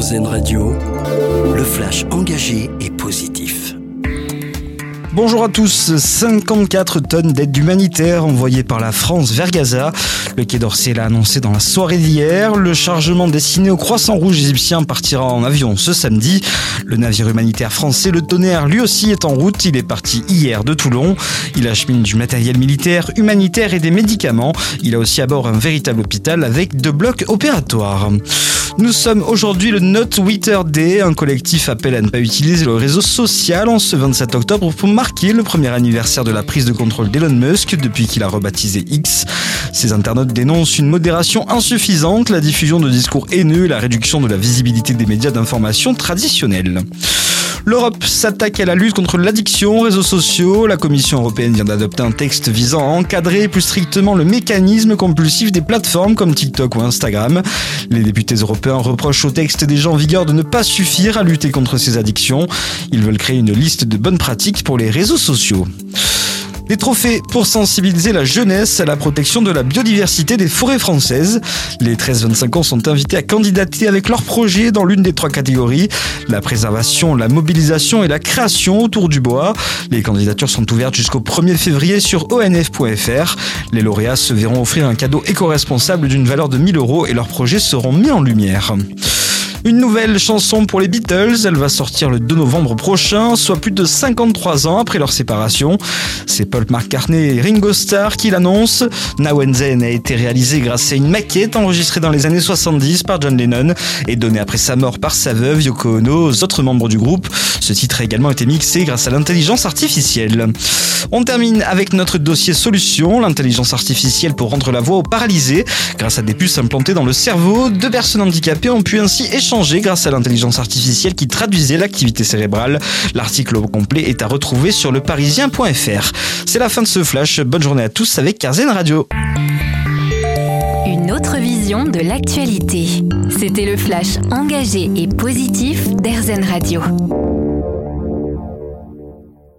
Radio, le flash engagé et positif. Bonjour à tous. 54 tonnes d'aide humanitaire envoyées par la France vers Gaza. Le Quai d'Orsay l'a annoncé dans la soirée d'hier. Le chargement destiné au Croissant Rouge égyptien partira en avion ce samedi. Le navire humanitaire français, le Tonnerre, lui aussi est en route. Il est parti hier de Toulon. Il achemine du matériel militaire, humanitaire et des médicaments. Il a aussi à bord un véritable hôpital avec deux blocs opératoires. Nous sommes aujourd'hui le Not Twitter Day. Un collectif appelle à ne pas utiliser le réseau social en ce 27 octobre pour marquer le premier anniversaire de la prise de contrôle d'Elon Musk depuis qu'il a rebaptisé X. Ces internautes dénoncent une modération insuffisante, la diffusion de discours haineux et la réduction de la visibilité des médias d'information traditionnels. L'Europe s'attaque à la lutte contre l'addiction aux réseaux sociaux. La Commission européenne vient d'adopter un texte visant à encadrer plus strictement le mécanisme compulsif des plateformes comme TikTok ou Instagram. Les députés européens reprochent au texte déjà en vigueur de ne pas suffire à lutter contre ces addictions. Ils veulent créer une liste de bonnes pratiques pour les réseaux sociaux. Des trophées pour sensibiliser la jeunesse à la protection de la biodiversité des forêts françaises. Les 13-25 ans sont invités à candidater avec leur projet dans l'une des trois catégories, la préservation, la mobilisation et la création autour du bois. Les candidatures sont ouvertes jusqu'au 1er février sur onf.fr. Les lauréats se verront offrir un cadeau éco-responsable d'une valeur de 1000 euros et leurs projets seront mis en lumière. Une nouvelle chanson pour les Beatles, elle va sortir le 2 novembre prochain, soit plus de 53 ans après leur séparation. C'est Paul McCartney et Ringo Starr qui l'annoncent. Now and Then a été réalisé grâce à une maquette enregistrée dans les années 70 par John Lennon et donnée après sa mort par sa veuve Yoko Ono aux autres membres du groupe. Ce titre a également été mixé grâce à l'intelligence artificielle. On termine avec notre dossier solution, l'intelligence artificielle pour rendre la voix aux paralysés. Grâce à des puces implantées dans le cerveau, deux personnes handicapées ont pu ainsi échanger grâce à l'intelligence artificielle qui traduisait l'activité cérébrale. L'article au complet est à retrouver sur leparisien.fr. C'est la fin de ce flash. Bonne journée à tous avec Carzen Radio. Une autre vision de l'actualité. C'était le flash engagé et positif d'Airzen Radio.